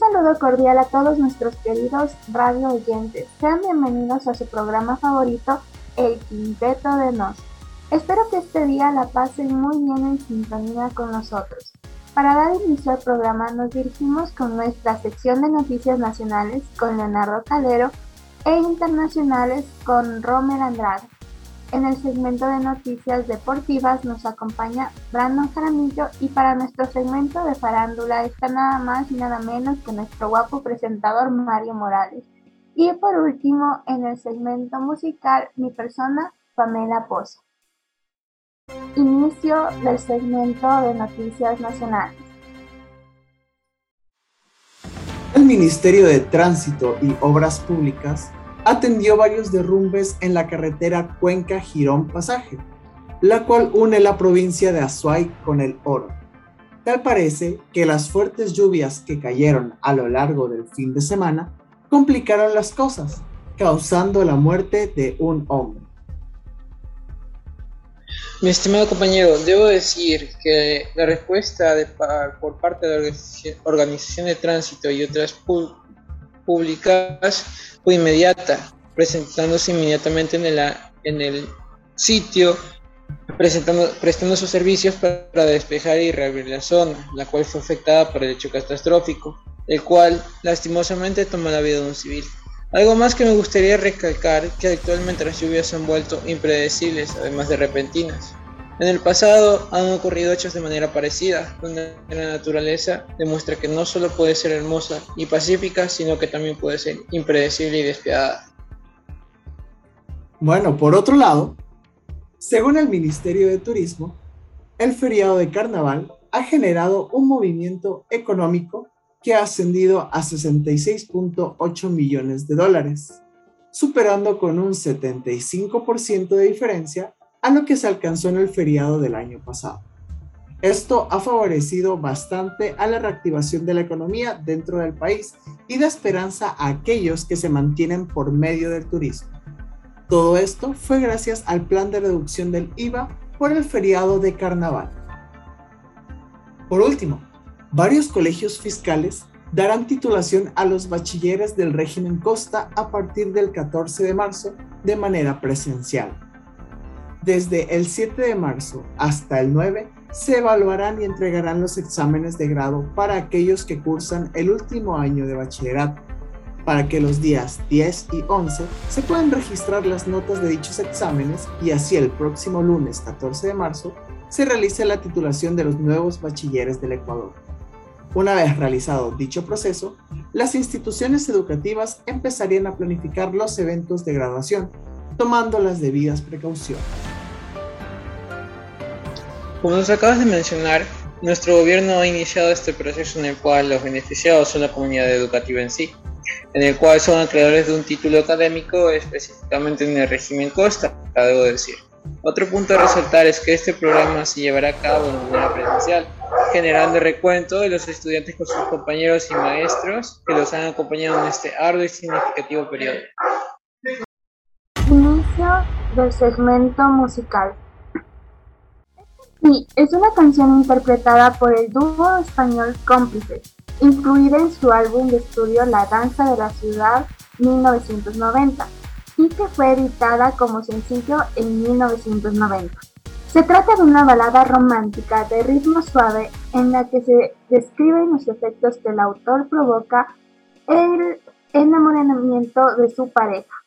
saludo cordial a todos nuestros queridos radio oyentes. Sean bienvenidos a su programa favorito, El Quinteto de Nos. Espero que este día la pasen muy bien en sintonía con nosotros. Para dar inicio al programa nos dirigimos con nuestra sección de noticias nacionales con Leonardo Calero e internacionales con Romer Andrade. En el segmento de noticias deportivas nos acompaña Brandon Jaramillo y para nuestro segmento de farándula está nada más y nada menos que nuestro guapo presentador Mario Morales. Y por último, en el segmento musical, mi persona, Pamela Pozo. Inicio del segmento de noticias nacionales. El Ministerio de Tránsito y Obras Públicas atendió varios derrumbes en la carretera Cuenca-Girón Pasaje, la cual une la provincia de Azuay con el Oro. Tal parece que las fuertes lluvias que cayeron a lo largo del fin de semana complicaron las cosas, causando la muerte de un hombre. Mi estimado compañero, debo decir que la respuesta por parte de la Organización de Tránsito y otras públicas fue inmediata, presentándose inmediatamente en el, en el sitio, presentando, prestando sus servicios para despejar y reabrir la zona, la cual fue afectada por el hecho catastrófico, el cual lastimosamente tomó la vida de un civil. Algo más que me gustaría recalcar que actualmente las lluvias se han vuelto impredecibles, además de repentinas. En el pasado han ocurrido hechos de manera parecida, donde la naturaleza demuestra que no solo puede ser hermosa y pacífica, sino que también puede ser impredecible y despiadada. Bueno, por otro lado, según el Ministerio de Turismo, el feriado de carnaval ha generado un movimiento económico que ha ascendido a 66.8 millones de dólares, superando con un 75% de diferencia a lo que se alcanzó en el feriado del año pasado. Esto ha favorecido bastante a la reactivación de la economía dentro del país y da esperanza a aquellos que se mantienen por medio del turismo. Todo esto fue gracias al plan de reducción del IVA por el feriado de carnaval. Por último, varios colegios fiscales darán titulación a los bachilleres del régimen Costa a partir del 14 de marzo de manera presencial. Desde el 7 de marzo hasta el 9 se evaluarán y entregarán los exámenes de grado para aquellos que cursan el último año de bachillerato, para que los días 10 y 11 se puedan registrar las notas de dichos exámenes y así el próximo lunes 14 de marzo se realice la titulación de los nuevos bachilleres del Ecuador. Una vez realizado dicho proceso, las instituciones educativas empezarían a planificar los eventos de graduación, tomando las debidas precauciones. Como nos acabas de mencionar, nuestro gobierno ha iniciado este proceso en el cual los beneficiados son la comunidad educativa en sí, en el cual son acreedores de un título académico específicamente en el régimen Costa, debo decir. Otro punto a resaltar es que este programa se llevará a cabo de manera presencial, generando recuento de los estudiantes con sus compañeros y maestros que los han acompañado en este arduo y significativo periodo. Inicio del segmento musical. Sí, es una canción interpretada por el dúo español Cómplices, incluida en su álbum de estudio La Danza de la Ciudad 1990 y que fue editada como sencillo en 1990. Se trata de una balada romántica de ritmo suave en la que se describen los efectos que el autor provoca el enamoramiento de su pareja.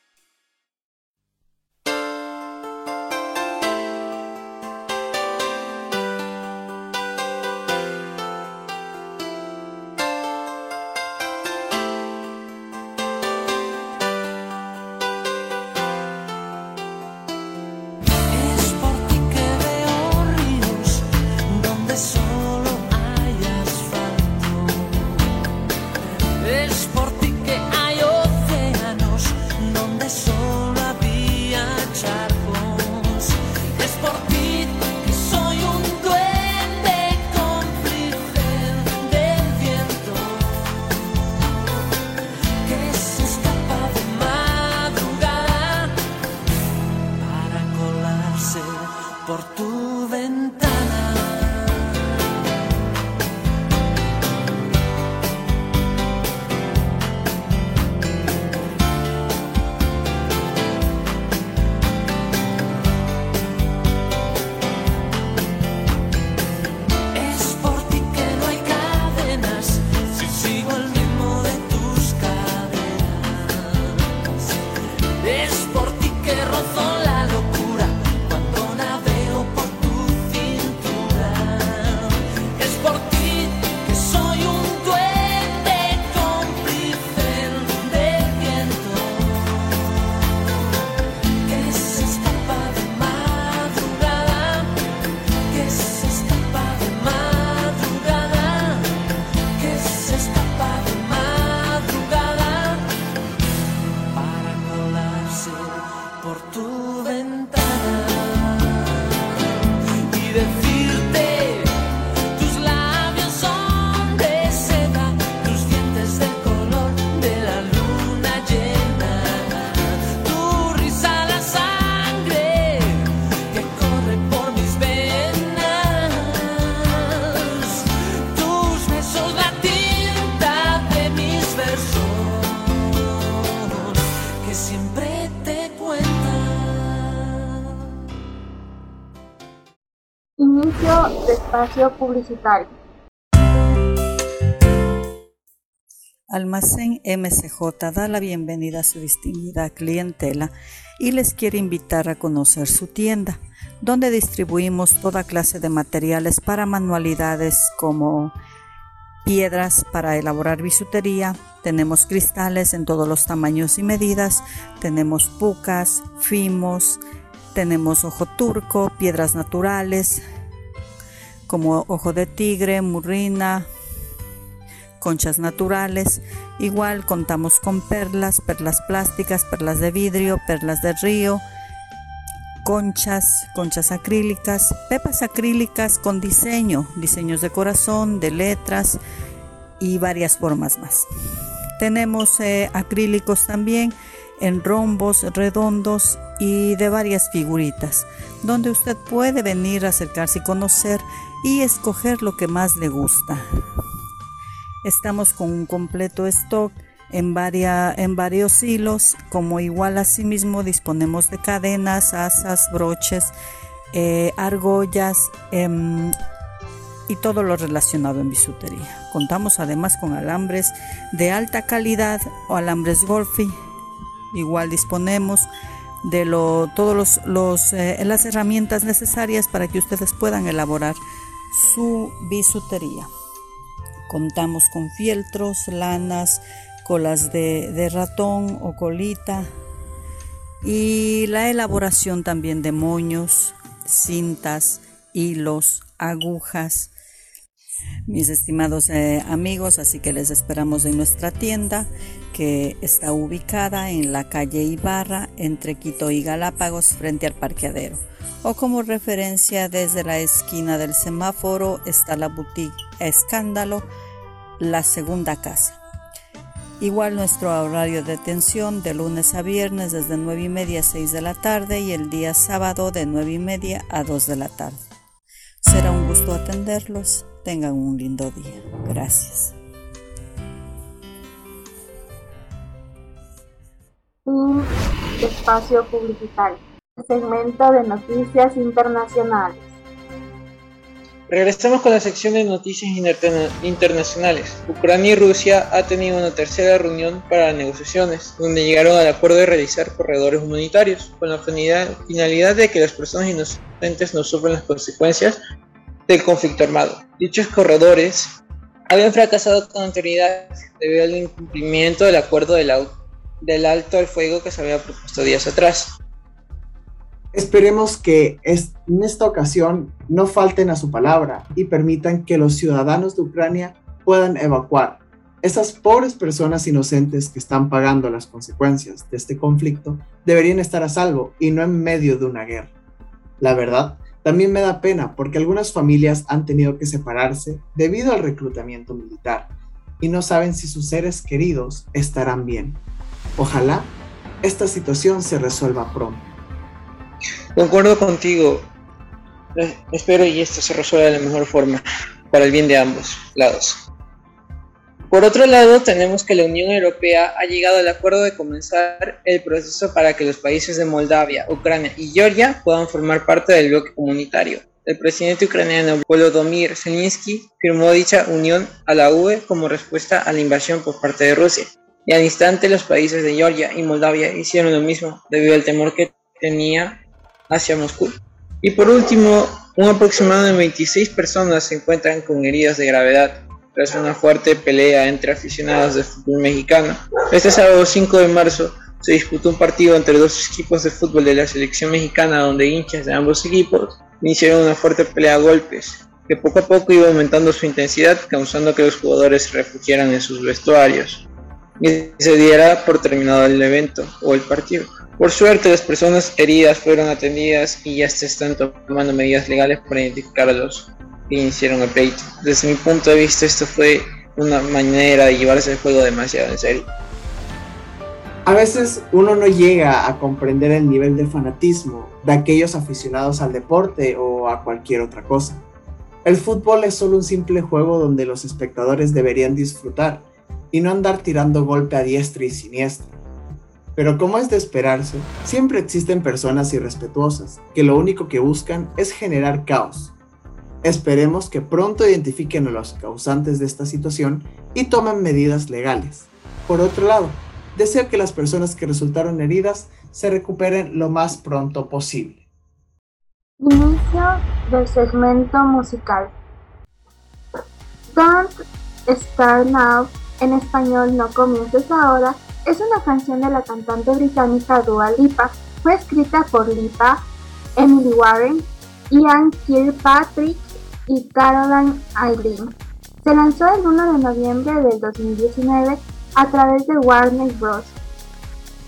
Publicitario. Almacén MCJ da la bienvenida a su distinguida clientela y les quiere invitar a conocer su tienda, donde distribuimos toda clase de materiales para manualidades como piedras para elaborar bisutería, tenemos cristales en todos los tamaños y medidas, tenemos pucas, fimos, tenemos ojo turco, piedras naturales como ojo de tigre, murrina, conchas naturales. Igual contamos con perlas, perlas plásticas, perlas de vidrio, perlas de río, conchas, conchas acrílicas, pepas acrílicas con diseño, diseños de corazón, de letras y varias formas más. Tenemos eh, acrílicos también en rombos redondos y de varias figuritas, donde usted puede venir a acercarse y conocer y escoger lo que más le gusta. Estamos con un completo stock en, en varios hilos, como igual asimismo disponemos de cadenas, asas, broches, eh, argollas em, y todo lo relacionado en bisutería. Contamos además con alambres de alta calidad o alambres golfi. Igual disponemos de todas los, eh, las herramientas necesarias para que ustedes puedan elaborar su bisutería. Contamos con fieltros, lanas, colas de, ratón o colita y la elaboración también de moños, cintas, hilos, agujas. Mis estimados eh, amigos, así que les esperamos en nuestra tienda que está ubicada en la calle Ibarra entre Quito y Galápagos frente al parqueadero. O como referencia desde la esquina del semáforo está la boutique Escándalo la segunda casa. Igual nuestro horario de atención de lunes a viernes desde 9 y media a 6 de la tarde y el día sábado de 9 y media a 2 de la tarde. Será un gusto atenderlos. Tengan un lindo día. Gracias. espacio publicitario. Segmento de noticias internacionales. Regresamos con la sección de noticias internacionales. Ucrania y Rusia han tenido una tercera reunión para negociaciones, donde llegaron al acuerdo de realizar corredores humanitarios, con la finalidad de que las personas inocentes no sufran las consecuencias del conflicto armado. Dichos corredores habían fracasado con anterioridad debido al incumplimiento del acuerdo del, del alto al fuego que se había propuesto días atrás. Esperemos que en esta ocasión no falten a su palabra y permitan que los ciudadanos de Ucrania puedan evacuar. Esas pobres personas inocentes que están pagando las consecuencias de este conflicto deberían estar a salvo y no en medio de una guerra. La verdad, también me da pena porque algunas familias han tenido que separarse debido al reclutamiento militar y no saben si sus seres queridos estarán bien. Ojalá esta situación se resuelva pronto. Concuerdo contigo. Eh, espero y esto se resuelva de la mejor forma, para el bien de ambos lados. Por otro lado, tenemos que la Unión Europea ha llegado al acuerdo de comenzar el proceso para que los países de Moldavia, Ucrania y Georgia puedan formar parte del bloque comunitario. El presidente ucraniano Volodymyr Zelensky firmó dicha unión a la UE como respuesta a la invasión por parte de Rusia. Y al instante los países de Georgia y Moldavia hicieron lo mismo debido al temor que tenía hacia Moscú. Y por último, un aproximado de 26 personas se encuentran con heridas de gravedad tras una fuerte pelea entre aficionados de fútbol mexicano. Este sábado 5 de marzo se disputó un partido entre dos equipos de fútbol de la selección mexicana donde hinchas de ambos equipos iniciaron una fuerte pelea a golpes que poco a poco iba aumentando su intensidad causando que los jugadores se refugiaran en sus vestuarios y se diera por terminado el evento o el partido. Por suerte, las personas heridas fueron atendidas y ya se están tomando medidas legales para identificar que iniciaron el pleito. Desde mi punto de vista, esto fue una manera de llevarse el juego demasiado en serio. A veces uno no llega a comprender el nivel de fanatismo de aquellos aficionados al deporte o a cualquier otra cosa. El fútbol es solo un simple juego donde los espectadores deberían disfrutar y no andar tirando golpe a diestra y siniestra. Pero como es de esperarse, siempre existen personas irrespetuosas que lo único que buscan es generar caos. Esperemos que pronto identifiquen a los causantes de esta situación y tomen medidas legales. Por otro lado, deseo que las personas que resultaron heridas se recuperen lo más pronto posible. Inicio del segmento musical. Don't Start Now, en español No Comiences Ahora, es una canción de la cantante británica Dua Lipa. Fue escrita por Lipa, Emily Warren, Ian Kirkpatrick y Caroline Eileen. Se lanzó el 1 de noviembre del 2019 a través de Warner Bros.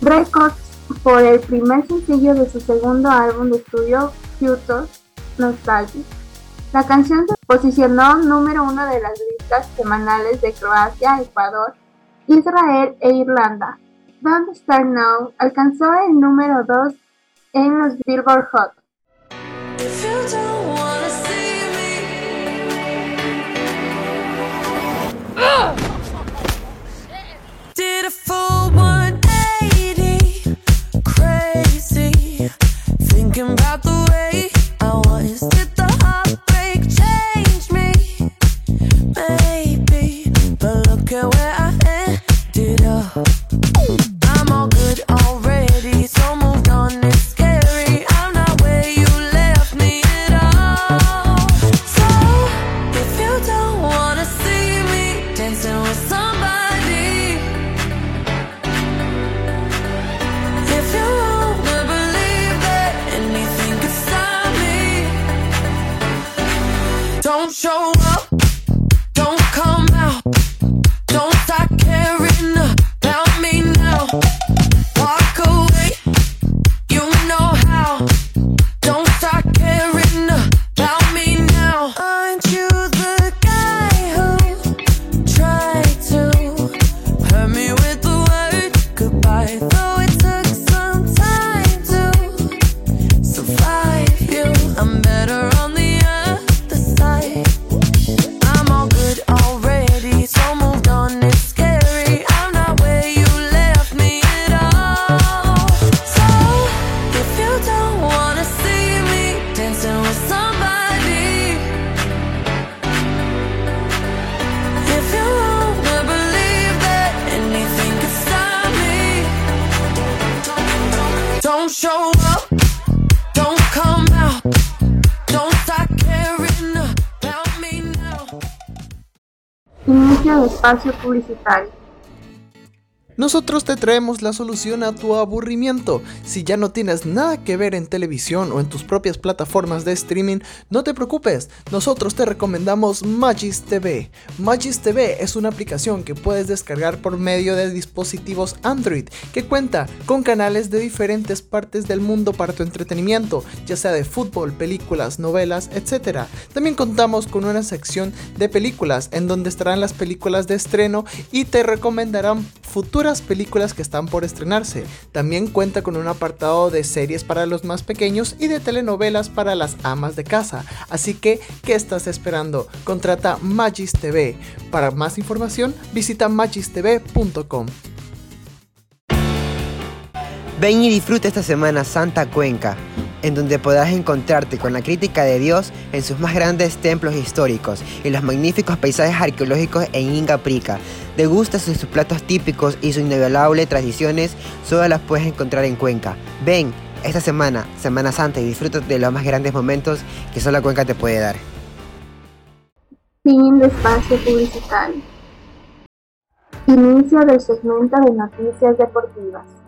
Records por el primer sencillo de su segundo álbum de estudio Future Nostalgia. La canción se posicionó número uno de las listas semanales de Croacia, Ecuador, Israel e Irlanda. Don't Start Now alcanzó el número 2 en los Billboard Hot. Espacio publicitario. Nosotros te traemos la solución a tu aburrimiento. Si ya no tienes nada que ver en televisión o en tus propias plataformas de streaming, no te preocupes, nosotros te recomendamos Magis TV. Magis TV es una aplicación que puedes descargar por medio de dispositivos Android que cuenta con canales de diferentes partes del mundo para tu entretenimiento, ya sea de fútbol, películas, novelas, etc. También contamos con una sección de películas en donde estarán las películas de estreno y te recomendarán futuras películas que están por estrenarse. También cuenta con un apartado de series para los más pequeños y de telenovelas para las amas de casa. Así que, ¿qué estás esperando? Contrata Magis TV. Para más información, visita magistv.com. Ven y disfruta esta Semana Santa Cuenca, en donde podrás encontrarte con la crítica de Dios en sus más grandes templos históricos y los magníficos paisajes arqueológicos en Inga Prica. Degusta sus, platos típicos y sus inigualables tradiciones, solo las puedes encontrar en Cuenca. Ven esta semana, Semana Santa, y disfruta de los más grandes momentos que solo Cuenca te puede dar. Fin de espacio publicitario. Inicio del segmento de noticias deportivas.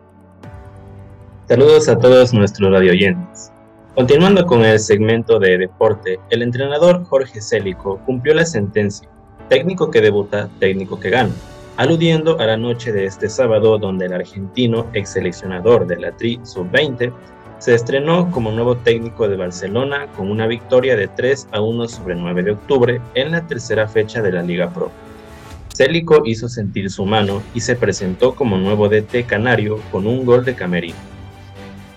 Saludos a todos nuestros radioyentes. Continuando con el segmento de deporte, el entrenador Jorge Célico cumplió la sentencia, técnico que debuta, técnico que gana, aludiendo a la noche de este sábado donde el argentino, ex seleccionador de la Tri Sub-20, se estrenó como nuevo técnico de Barcelona con una victoria de 3 a 1 sobre 9 de octubre en la tercera fecha de la Liga Pro. Célico hizo sentir su mano y se presentó como nuevo DT canario con un gol de camerino.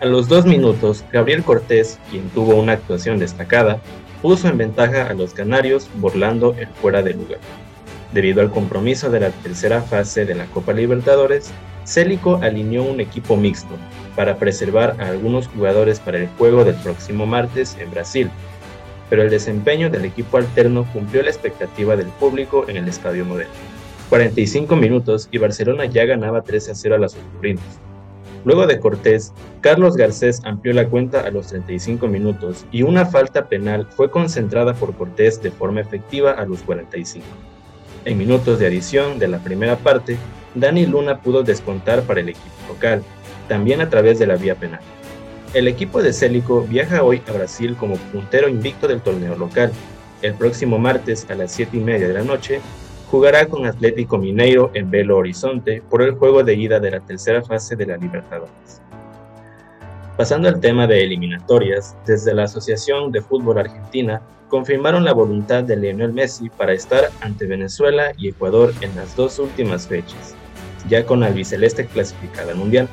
A los dos minutos, Gabriel Cortés, quien tuvo una actuación destacada, puso en ventaja a los canarios burlando el fuera de lugar. Debido al compromiso de la tercera fase de la Copa Libertadores, Célico alineó un equipo mixto para preservar a algunos jugadores para el juego del próximo martes en Brasil. pero el desempeño del equipo alterno cumplió la expectativa del público en el Estadio Modelo. 45 minutos y Barcelona ya ganaba 3 a 0 a las azulcrinas. Luego de Cortés, Carlos Garcés amplió la cuenta a los 35 minutos y una falta penal fue concentrada por Cortés de forma efectiva a los 45. En minutos de adición de la primera parte, Dani Luna pudo descontar para el equipo local, también a través de la vía penal. El equipo de Célico viaja hoy a Brasil como puntero invicto del torneo local. El próximo martes a las 7 y media de la noche jugará con Atlético Mineiro en Belo Horizonte por el juego de ida de la tercera fase de la Libertadores. Pasando al tema de eliminatorias, desde la Asociación de Fútbol Argentina confirmaron la voluntad de Lionel Messi para estar ante Venezuela y Ecuador en las dos últimas fechas, ya con albiceleste clasificada al Mundial.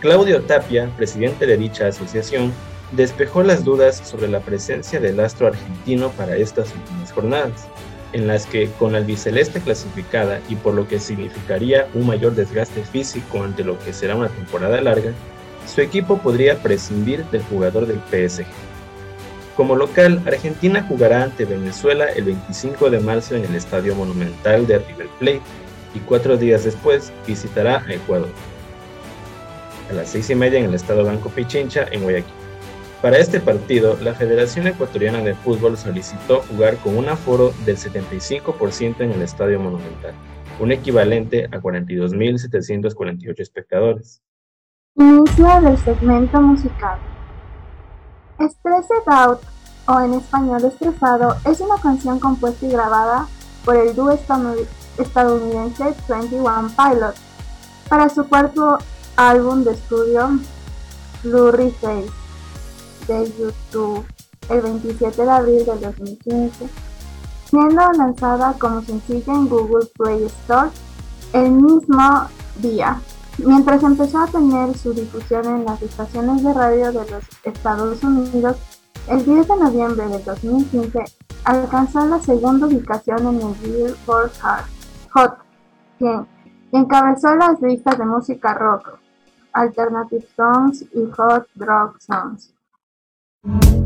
Claudio Tapia, presidente de dicha asociación, despejó las dudas sobre la presencia del astro argentino para estas últimas jornadas en las que con albiceleste clasificada y por lo que significaría un mayor desgaste físico ante lo que será una temporada larga, su equipo podría prescindir del jugador del PSG. Como local, Argentina jugará ante Venezuela el 25 de marzo en el Estadio Monumental de River Plate y cuatro días después visitará a Ecuador. A las seis y media en el Estado Banco Pichincha en Guayaquil. Para este partido, la Federación Ecuatoriana de Fútbol solicitó jugar con un aforo del 75% en el Estadio Monumental, un equivalente a 42.748 espectadores. Inicio del segmento musical. Stressed Out, o en español Estresado, es una canción compuesta y grabada por el dúo estadounidense 21 Pilots para su cuarto álbum de estudio, Blurry Face de YouTube el 27 de abril del 2015, siendo lanzada como sencillo en Google Play Store el mismo día, mientras empezó a tener su difusión en las estaciones de radio de los Estados Unidos. El 10 de noviembre del 2015 alcanzó la segunda ubicación en el Billboard Hot, que encabezó las listas de música rock, Alternative Songs y Hot Rock Songs. you.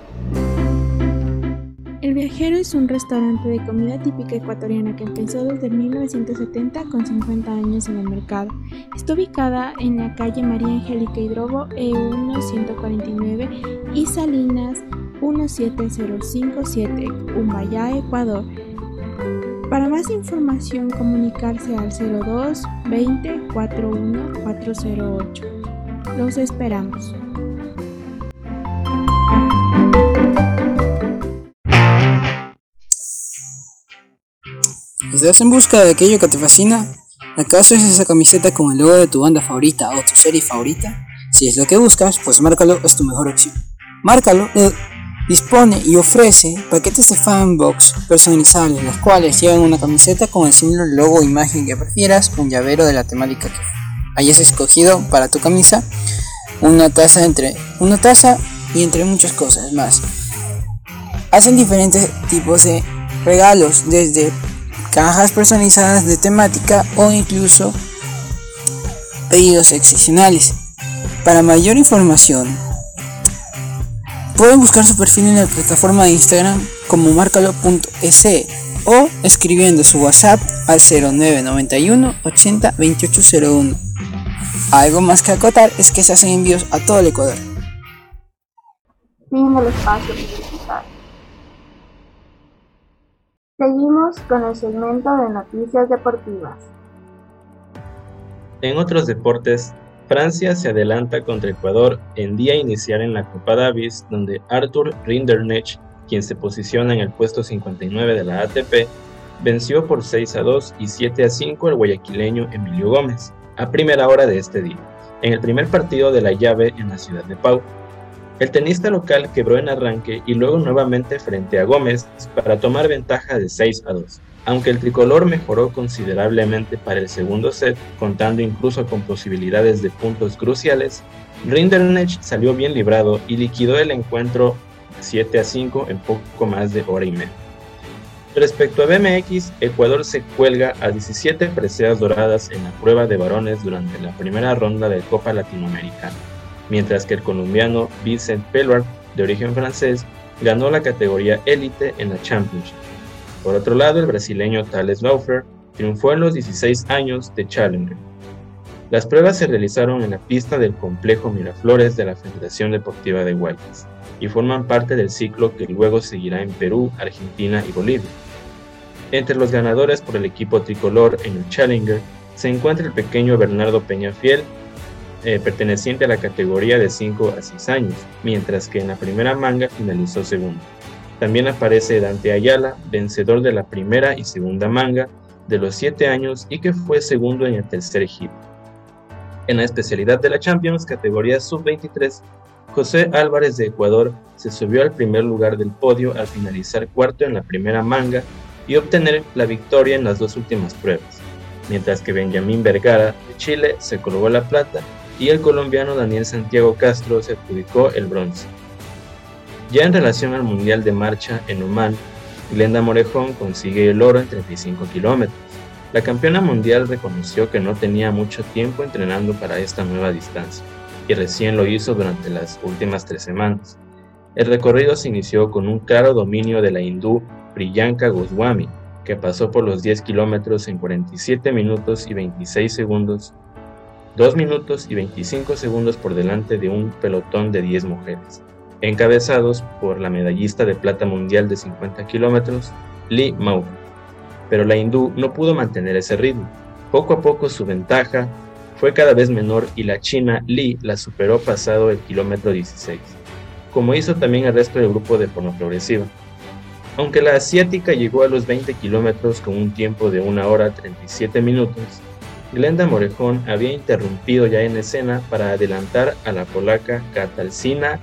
El Viajero es un restaurante de comida típica ecuatoriana que empezó desde 1970 con 50 años en el mercado. Está ubicada en la calle María Angélica Hidrobo E1 149 y Salinas 17057, Cumbayá, Ecuador. Para más información comunicarse al 02 20 41 408. Los esperamos. ¿Estás en busca de aquello que te fascina? ¿Acaso es esa camiseta con el logo de tu banda favorita o tu serie favorita? Si es lo que buscas, pues Márcalo es tu mejor opción. Márcalo dispone y ofrece paquetes de fanbox personalizables, los cuales llevan una camiseta con el símbolo, logo o imagen que prefieras, un llavero de la temática que hayas escogido para tu camisa, una taza entre una taza y entre muchas cosas más. Hacen diferentes tipos de regalos, desde cajas personalizadas de temática o incluso pedidos excepcionales. Para mayor información, pueden buscar su perfil en la plataforma de Instagram como marcalo.es o escribiendo su WhatsApp al 0991 80 2801. Algo más que acotar es que se hacen envíos a todo el Ecuador. Fin del espacio Seguimos con el segmento de noticias deportivas. En otros deportes, Francia se adelanta contra Ecuador en día inicial en la Copa Davis, donde Arthur Rinderknecht, quien se posiciona en el puesto 59 de la ATP, venció por 6 a 2 y 7 a 5 al guayaquileño Emilio Gómez, a primera hora de este día, en el primer partido de la llave en la ciudad de Pau. El tenista local quebró en arranque y luego nuevamente frente a Gómez para tomar ventaja de 6 a 2 aunque el tricolor mejoró considerablemente para el segundo set, contando incluso con posibilidades de puntos cruciales, Rinderknecht salió bien librado y liquidó el encuentro 7 a 5 en poco más de hora y media. Respecto a BMX, Ecuador se cuelga a 17 preseas doradas en la prueba de varones durante la primera ronda de Copa Latinoamericana, mientras que el colombiano Vincent Pellard, de origen francés, ganó la categoría élite en la Championship. Por otro lado, el brasileño Thales Laufer triunfó en los 16 años de Challenger. Las pruebas se realizaron en la pista del complejo Miraflores de la Federación Deportiva de Guayas y forman parte del ciclo que luego seguirá en Perú, Argentina y Bolivia. Entre los ganadores por el equipo tricolor en el Challenger se encuentra el pequeño Bernardo Peñafiel, eh, perteneciente a la categoría de 5 a 6 años, mientras que en la primera manga finalizó segundo. También aparece Dante Ayala, vencedor de la primera y segunda manga de los 7 años y que fue segundo en el tercer hit. En la especialidad de la Champions, categoría sub-23, José Álvarez de Ecuador se subió al primer lugar del podio al finalizar cuarto en la primera manga y obtener la victoria en las dos últimas pruebas, mientras que Benjamín Vergara de Chile se colgó la plata y el colombiano Daniel Santiago Castro se adjudicó el bronce. Ya en relación al Mundial de Marcha en Oman, Glenda Morejón consigue el oro en 35 kilómetros. La campeona mundial reconoció que no tenía mucho tiempo entrenando para esta nueva distancia y recién lo hizo durante las últimas tres semanas. El recorrido se inició con un claro dominio de la hindú Priyanka Goswami, que pasó por los 10 kilómetros en 47 minutos y 26 segundos, 2 minutos y 25 segundos por delante de un pelotón de 10 mujeres encabezados por la medallista de plata mundial de 50 kilómetros, Lee Mao. Pero la hindú no pudo mantener ese ritmo. Poco a poco su ventaja fue cada vez menor y la china Lee la superó pasado el kilómetro 16, como hizo también el resto del grupo de forma progresiva. Aunque la asiática llegó a los 20 kilómetros con un tiempo de 1 hora 37 minutos, Glenda Morejón había interrumpido ya en escena para adelantar a la polaca Katalsina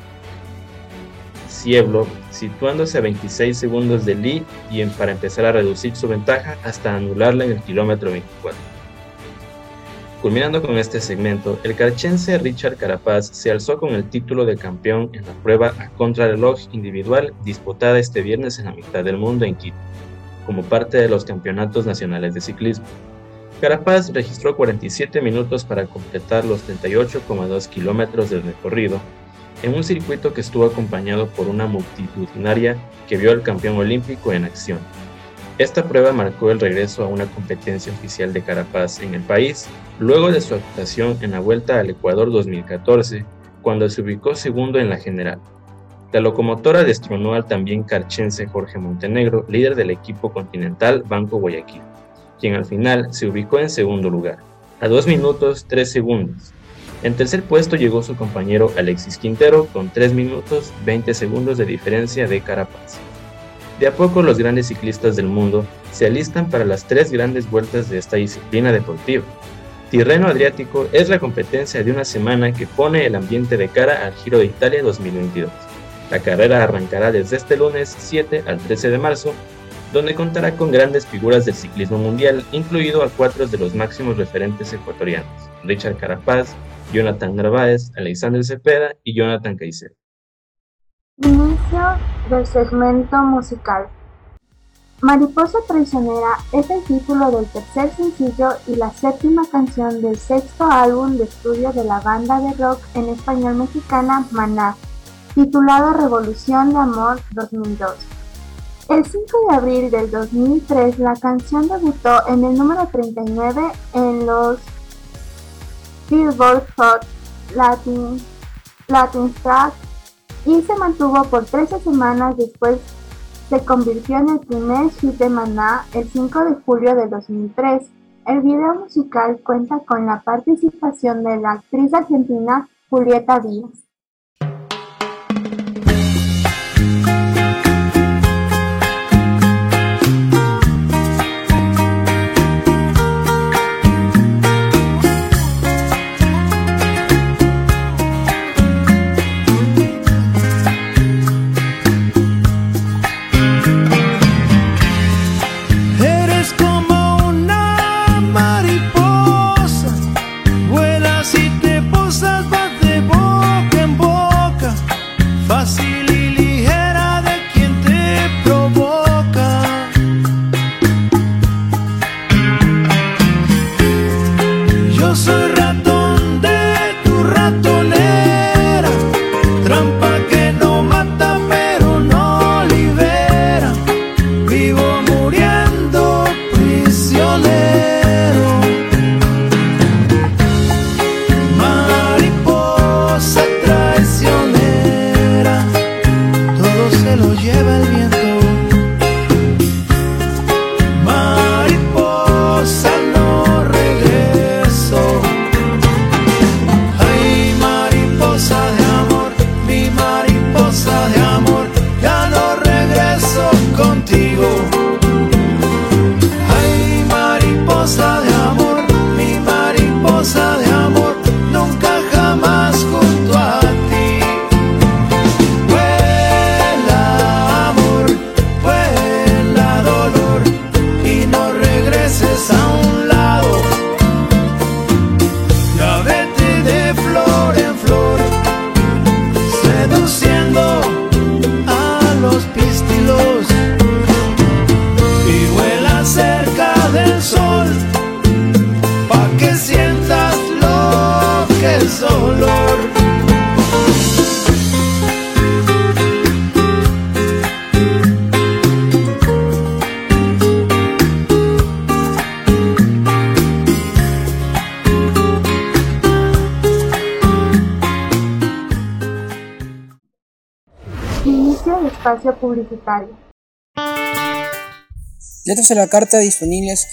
Cieblo, situándose a 26 segundos de Lee y para empezar a reducir su ventaja hasta anularla en el kilómetro 24. Culminando con este segmento, el carchense Richard Carapaz se alzó con el título de campeón en la prueba a contrarreloj individual disputada este viernes en la mitad del mundo en Quito, como parte de los campeonatos nacionales de ciclismo. Carapaz registró 47 minutos para completar los 38,2 kilómetros del recorrido en un circuito que estuvo acompañado por una multitudinaria que vio al campeón olímpico en acción. Esta prueba marcó el regreso a una competencia oficial de Carapaz en el país, luego de su actuación en la Vuelta al Ecuador 2014, cuando se ubicó segundo en la general. La locomotora destronó al también carchense Jorge Montenegro, líder del equipo continental Banco Guayaquil, quien al final se ubicó en segundo lugar, a 2 minutos 3 segundos, en tercer puesto llegó su compañero Alexis Quintero con 3 minutos 20 segundos de diferencia de Carapaz. De a poco los grandes ciclistas del mundo se alistan para las tres grandes vueltas de esta disciplina deportiva. Tirreno Adriático es la competencia de una semana que pone el ambiente de cara al Giro de Italia 2022. La carrera arrancará desde este lunes 7 al 13 de marzo, donde contará con grandes figuras del ciclismo mundial, incluido a cuatro de los máximos referentes ecuatorianos, Richard Carapaz, Jonathan Narváez, Alexander Cepeda y Jonathan Caicedo. Inicio del segmento musical. Mariposa Traicionera es el título del tercer sencillo y la séptima canción del sexto álbum de estudio de la banda de rock en español mexicana Maná, titulado Revolución de Amor 2002. El 5 de abril del 2003 la canción debutó en el número 39 en los Billboard Hot Latin, Latin Track y se mantuvo por 13 semanas después se convirtió en el primer hit de Maná el 5 de julio de 2003. El video musical cuenta con la participación de la actriz argentina Julieta Díaz. Espacio Letras de la carta disponibles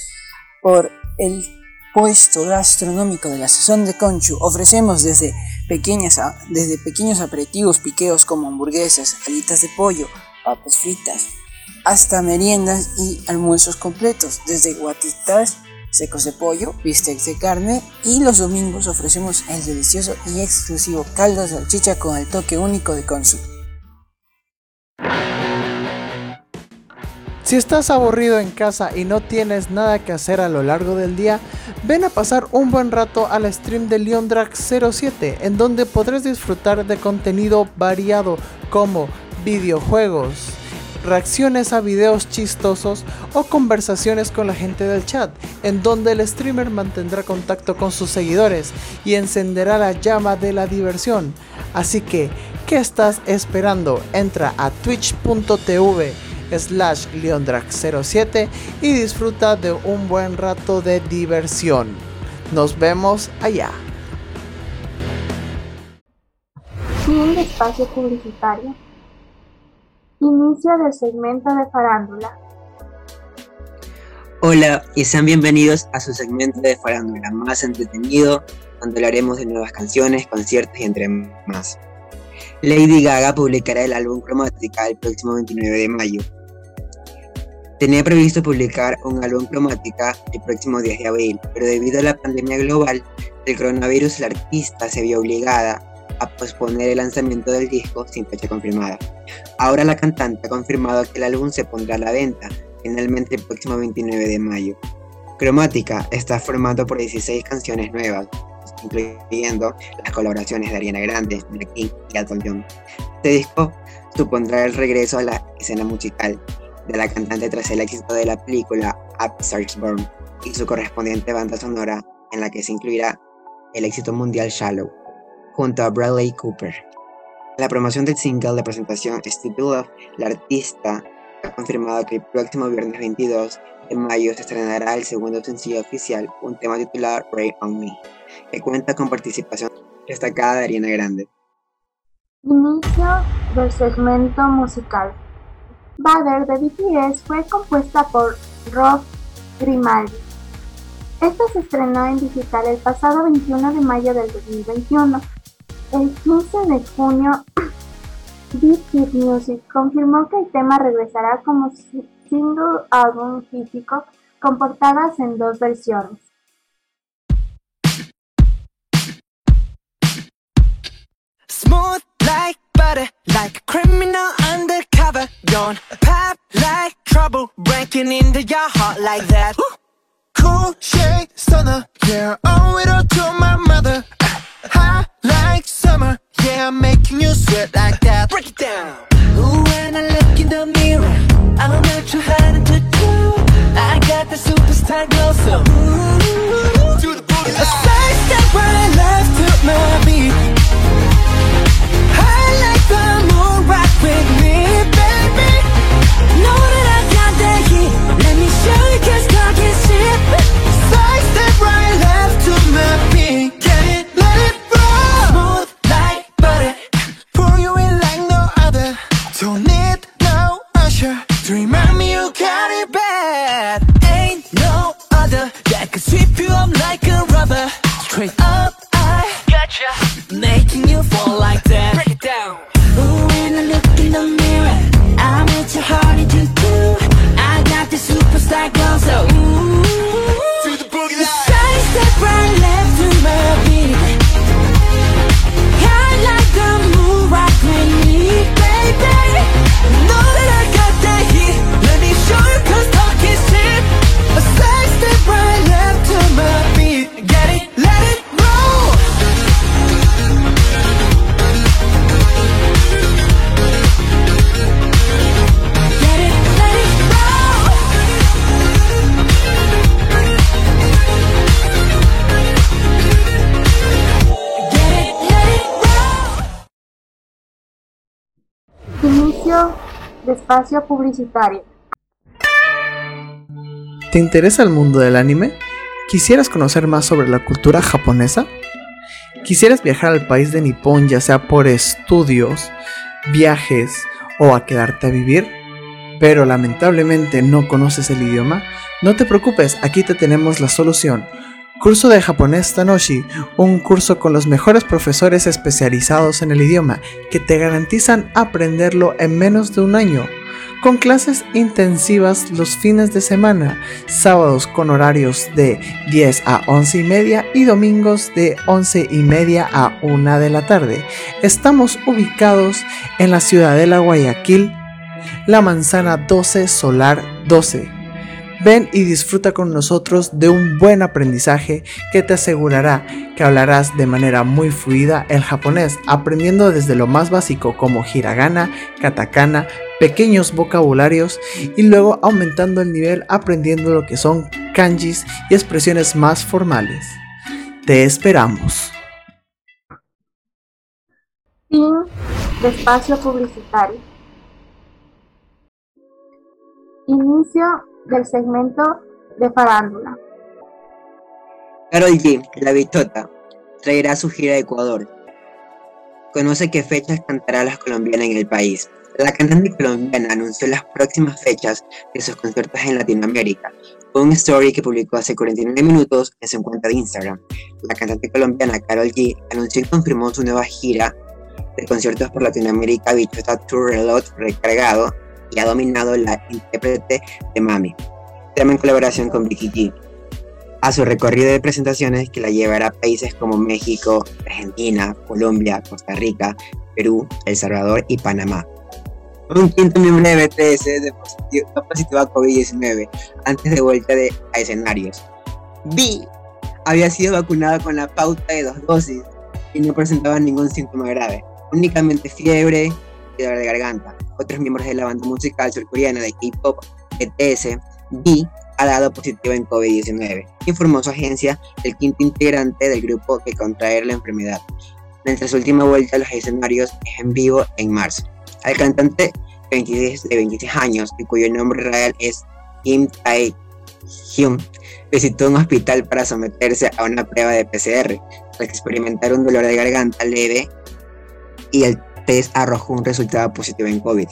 por el puesto gastronómico de la sazón de Conchu. Ofrecemos desde, pequeñas, desde pequeños aperitivos piqueos como hamburguesas, alitas de pollo, papas fritas, hasta meriendas y almuerzos completos, desde guatitas, secos de pollo, bistecs de carne y los domingos ofrecemos el delicioso y exclusivo caldo de salchicha con el toque único de Conchu. Si estás aburrido en casa y no tienes nada que hacer a lo largo del día, ven a pasar un buen rato al stream de Leon Drag 07, en donde podrás disfrutar de contenido variado como videojuegos, reacciones a videos chistosos o conversaciones con la gente del chat, en donde el streamer mantendrá contacto con sus seguidores y encenderá la llama de la diversión. Así que, ¿qué estás esperando? Entra a twitch.tv slash leondrag07 y disfruta de un buen rato de diversión. Nos vemos allá. Fin de espacio publicitario. Inicio del segmento de farándula. Hola y sean bienvenidos a su segmento de farándula más entretenido, donde hablaremos de nuevas canciones, conciertos y entre más. Lady Gaga publicará el álbum Cromática el próximo 29 de mayo. Tenía previsto publicar un álbum cromática el próximo 10 de abril, pero debido a la pandemia global del coronavirus, la artista se vio obligada a posponer el lanzamiento del disco sin fecha confirmada. Ahora la cantante ha confirmado que el álbum se pondrá a la venta finalmente el próximo 29 de mayo. Cromática está formado por 16 canciones nuevas, incluyendo las colaboraciones de Ariana Grande, Nina King y Elton John. Este disco supondrá el regreso a la escena musical de la cantante tras el éxito de la película Up Born y su correspondiente banda sonora en la que se incluirá el éxito mundial Shallow, junto a Bradley Cooper. En la promoción del single de presentación Stupid Love, la artista ha confirmado que el próximo viernes 22 de mayo se estrenará el segundo sencillo oficial, un tema titulado Ray on Me, que cuenta con participación destacada de Ariana Grande. Inicio del segmento musical. Butter de BTS fue compuesta por Rob Grimaldi. Esta se estrenó en digital el pasado 21 de mayo del 2021. El 15 de junio, Big Music confirmó que el tema regresará como single álbum físico con portadas en dos versiones. Undercover. Don't pop like trouble, breaking into your heart like that. Cool shade stunner, yeah, owe it all to my mother. Hot like summer, yeah, I'm making you sweat like that. Break it down. Ooh, when I look in the espacio publicitario. ¿Te interesa el mundo del anime? ¿Quisieras conocer más sobre la cultura japonesa? ¿Quisieras viajar al país de Nippon ya sea por estudios, viajes o a quedarte a vivir? Pero lamentablemente no conoces el idioma? No te preocupes, aquí te tenemos la solución. Curso de japonés Tanoshi, un curso con los mejores profesores especializados en el idioma que te garantizan aprenderlo en menos de un año con clases intensivas los fines de semana, sábados con horarios de 10 a 11 y media y domingos de 11 y media a 1 de la tarde. Estamos ubicados en la ciudadela Guayaquil, la manzana 12 Solar 12. Ven y disfruta con nosotros de un buen aprendizaje que te asegurará que hablarás de manera muy fluida el japonés, aprendiendo desde lo más básico como hiragana, katakana, pequeños vocabularios y luego aumentando el nivel aprendiendo lo que son kanjis y expresiones más formales. Te esperamos. Fin de espacio publicitario. Inicio del segmento de farándula. Karol G, la Bitota, traerá su gira a Ecuador. Conoce qué fechas cantará la colombiana en el país. La cantante colombiana anunció las próximas fechas de sus conciertos en Latinoamérica. Fue un story que publicó hace 49 minutos en su cuenta de Instagram. La cantante colombiana Karol G anunció y confirmó su nueva gira de conciertos por Latinoamérica Bichota Tour Reload recargado y ha dominado la intérprete de Mami, tema en colaboración con Vicky G, a su recorrido de presentaciones que la llevará a países como México, Argentina, Colombia, Costa Rica, Perú, El Salvador y Panamá. Un quinto miembro de BTS de positivo, positivo a COVID-19 antes de vuelta de, a escenarios. B había sido vacunado con la pauta de dos dosis y no presentaba ningún síntoma grave, únicamente fiebre dolor de garganta. Otros miembros de la banda musical surcoreana de K-pop BTS, B, ha dado positivo en COVID-19, informó su agencia el quinto integrante del grupo que contraer la enfermedad. Mientras su última vuelta a los escenarios es en vivo en marzo. El cantante de 26, años, y cuyo nombre real es Kim Tae-hyun, visitó un hospital para someterse a una prueba de PCR, tras experimentar un dolor de garganta leve y el test arrojó un resultado positivo en COVID.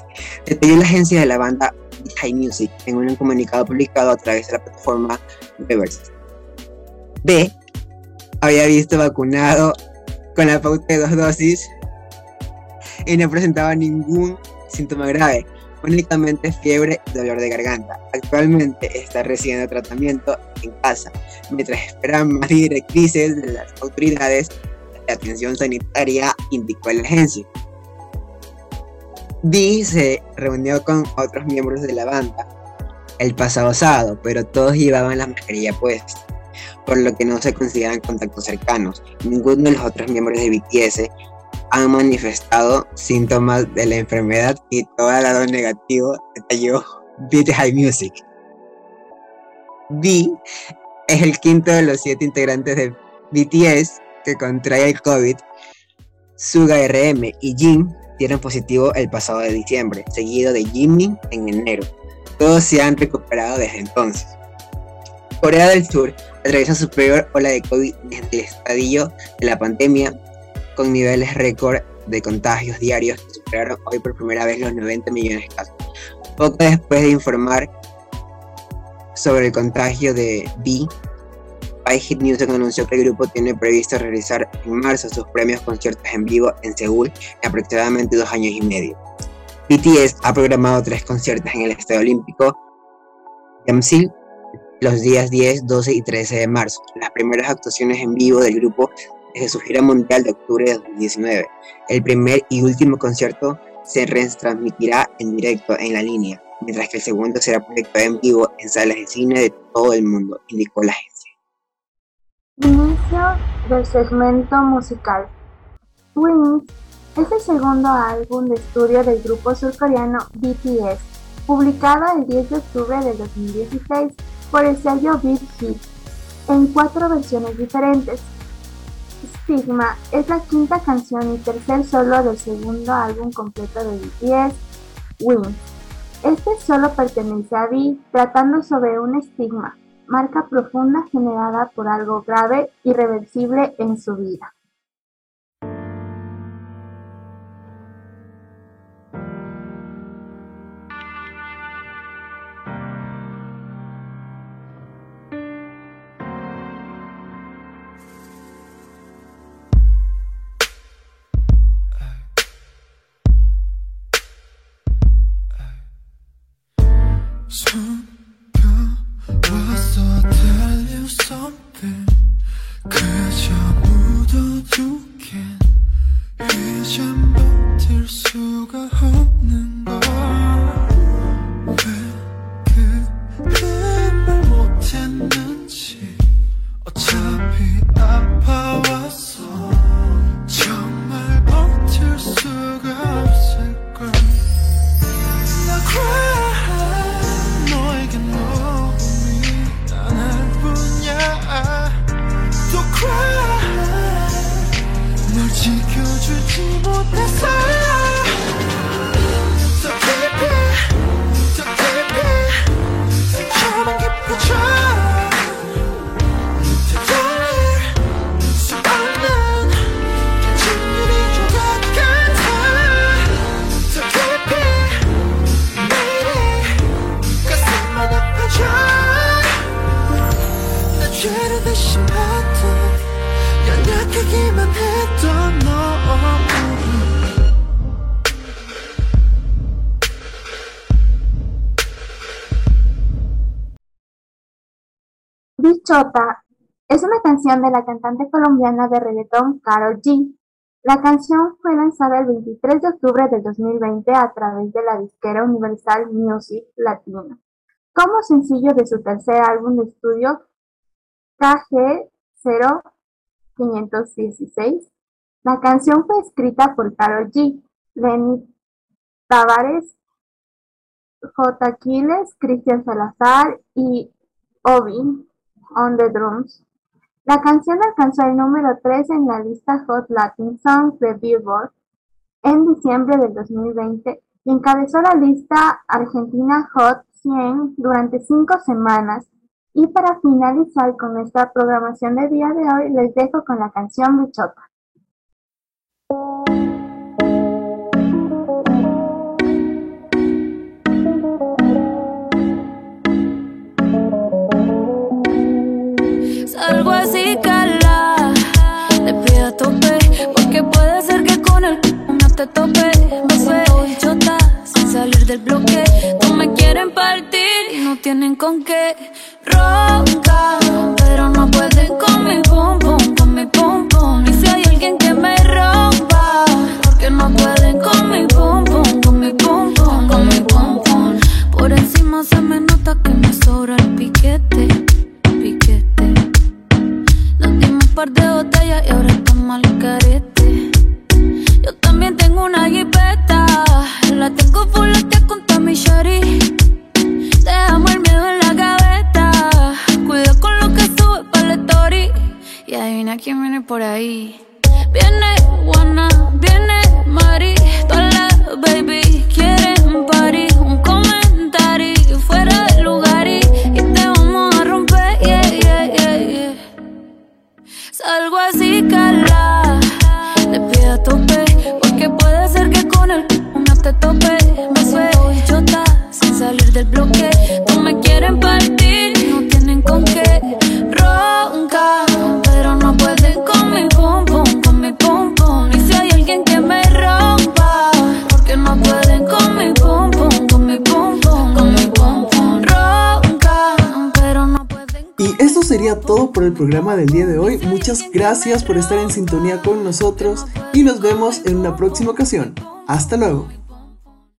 Detalló la agencia de la banda High Music en un comunicado publicado a través de la plataforma Reverse. B había visto vacunado con la pauta de dos dosis y no presentaba ningún síntoma grave, únicamente fiebre y dolor de garganta. Actualmente está recibiendo tratamiento en casa, mientras espera más directrices de las autoridades de atención sanitaria, indicó la agencia. Dee se reunió con otros miembros de la banda el pasado sábado, pero todos llevaban la mascarilla puesta, por lo que no se consideran contactos cercanos. Ninguno de los otros miembros de BTS han manifestado síntomas de la enfermedad y todo el lado negativo, detalló High Music. B es el quinto de los siete integrantes de BTS que contrae el COVID. Suga RM y Jin dieron positivo el pasado de diciembre, seguido de Jimmy en enero. Todos se han recuperado desde entonces. Corea del Sur atraviesa su peor ola de COVID desde el estadio de la pandemia, con niveles récord de contagios diarios que superaron hoy por primera vez los 90 millones de casos. Poco después de informar sobre el contagio de B, Hit Music anunció que el grupo tiene previsto realizar en marzo sus premios conciertos en vivo en Seúl en aproximadamente dos años y medio. BTS ha programado tres conciertos en el Estadio Olímpico Yamsil los días 10, 12 y 13 de marzo, las primeras actuaciones en vivo del grupo desde su gira mundial de octubre de 2019. El primer y último concierto se retransmitirá en directo en la línea, mientras que el segundo será proyectado en vivo en salas de cine de todo el mundo, indicó la agencia. Inicio del segmento musical. Wings es el segundo álbum de estudio del grupo surcoreano BTS, publicado el 10 de octubre de 2016 por el sello Big Hit, en cuatro versiones diferentes. Stigma es la quinta canción y tercer solo del segundo álbum completo de BTS, Wings. Este solo pertenece a V, tratando sobre un estigma, marca profunda generada por algo grave, irreversible en su vida. Bichota es una canción de la cantante colombiana de reggaetón Karol G. La canción fue lanzada el 23 de octubre del 2020 a través de la disquera Universal Music Latino, como sencillo de su tercer álbum de estudio KG 0516. La canción fue escrita por Karol G, Lenny Tavares, J. Aquiles, Cristian Salazar y Obi on the drums. La canción alcanzó el número 3 en la lista Hot Latin Songs de Billboard en diciembre del 2020 y encabezó la lista Argentina Hot 100 durante cinco semanas. Y para finalizar con nuestra programación de día de hoy, les dejo con la canción Bichota. Del bloque. No me quieren partir y no tienen con qué. Ronca, pero no pueden con mi pum gracias por estar en sintonía con nosotros y nos vemos en una próxima ocasión. Hasta luego.